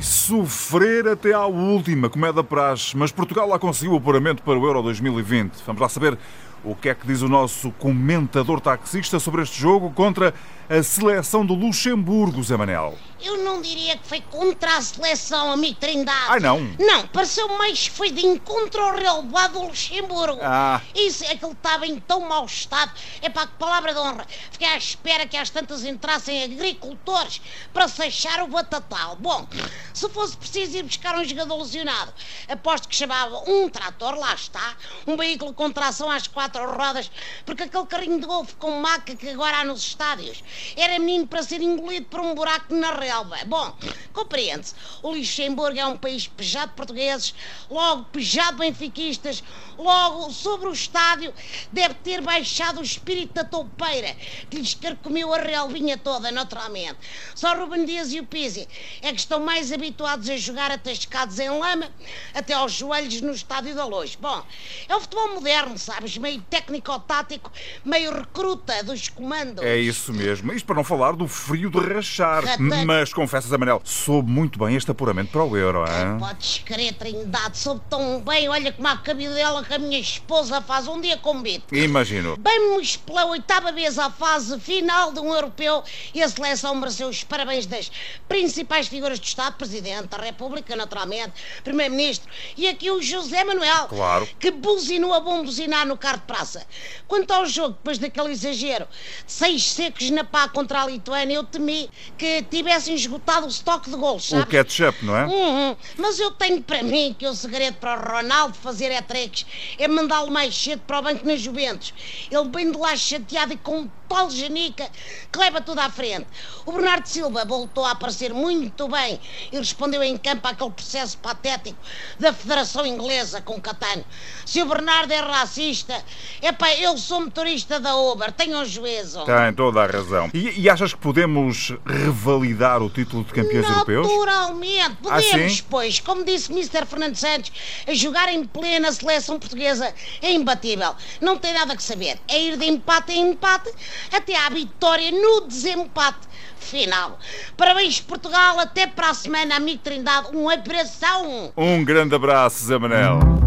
sofrer até à última, como é da praxe. Mas Portugal lá conseguiu o apuramento para o Euro 2020. Vamos lá saber o que é que diz o nosso comentador taxista sobre este jogo contra a seleção do Luxemburgo, Zé Manel. Eu não diria que foi contra a seleção, amigo Trindade. Ai, não? Não, pareceu mais que foi de encontro ao relevado do Luxemburgo. Ah. Isso é que ele estava em tão mau estado. É para que palavra de honra. Fiquei à espera que às tantas entrassem agricultores para se achar o batatal. Bom, se fosse preciso ir buscar um jogador lesionado, aposto que chamava um trator, lá está, um veículo com tração às quatro rodas, porque aquele carrinho de golfe com maca que agora há nos estádios era menino para ser engolido por um buraco na relva. Bom, compreende-se. O Luxemburgo é um país pejado de portugueses, logo pejado de benfiquistas, logo sobre o estádio deve ter baixado o espírito da toupeira, que lhes carcomeu a relvinha toda, naturalmente. Só Ruben Dias e o Pizzi é que estão mais habituados a jogar atascados em lama até aos joelhos no estádio da luz. Bom, é o futebol moderno, sabes? Meio técnico-tático, meio recruta dos comandos. É isso mesmo. Isto para não falar do frio de rachar. Ratana. Mas confessas, Amarelo, soube muito bem este apuramento para o Euro, hein? Podes crer, Trindade, soube tão bem. Olha como a cabidela que a minha esposa faz um dia convite. Imagino. Vamos pela oitava vez à fase final de um europeu e a seleção mereceu os parabéns das principais figuras do Estado, Presidente da República, naturalmente, Primeiro-Ministro e aqui o José Manuel, Claro. que buzinou a bom buzinar no carro de praça. Quanto ao jogo, depois daquele exagero seis secos na pá contra a Lituânia, eu temi que tivessem esgotado o estoque de gols, O sabes? ketchup, não é? Uhum. Mas eu tenho para mim que o segredo para o Ronaldo fazer é-treques é mandá-lo mais cedo para o banco nas Juventus. Ele vem de lá chateado e com um tal janica que leva tudo à frente. O Bernardo Silva voltou a aparecer muito bem e respondeu em campo àquele processo patético da Federação Inglesa com o Catano. Se o Bernardo é racista, é pá, eu sou motorista da Uber, tenham juízo. Tem toda a razão. E, e achas que podemos revalidar o título de campeões europeus? Naturalmente, Ah, podemos, sim? pois, como disse Mr. Fernando Santos, jogar em plena seleção portuguesa é imbatível. Não tem nada que saber. É ir de empate em empate até à vitória no desempate final. Parabéns, Portugal. Até para a semana, amigo Trindade. Um abração. Um grande abraço, Zé Manel.